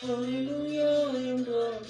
ஹalleluya என்றால்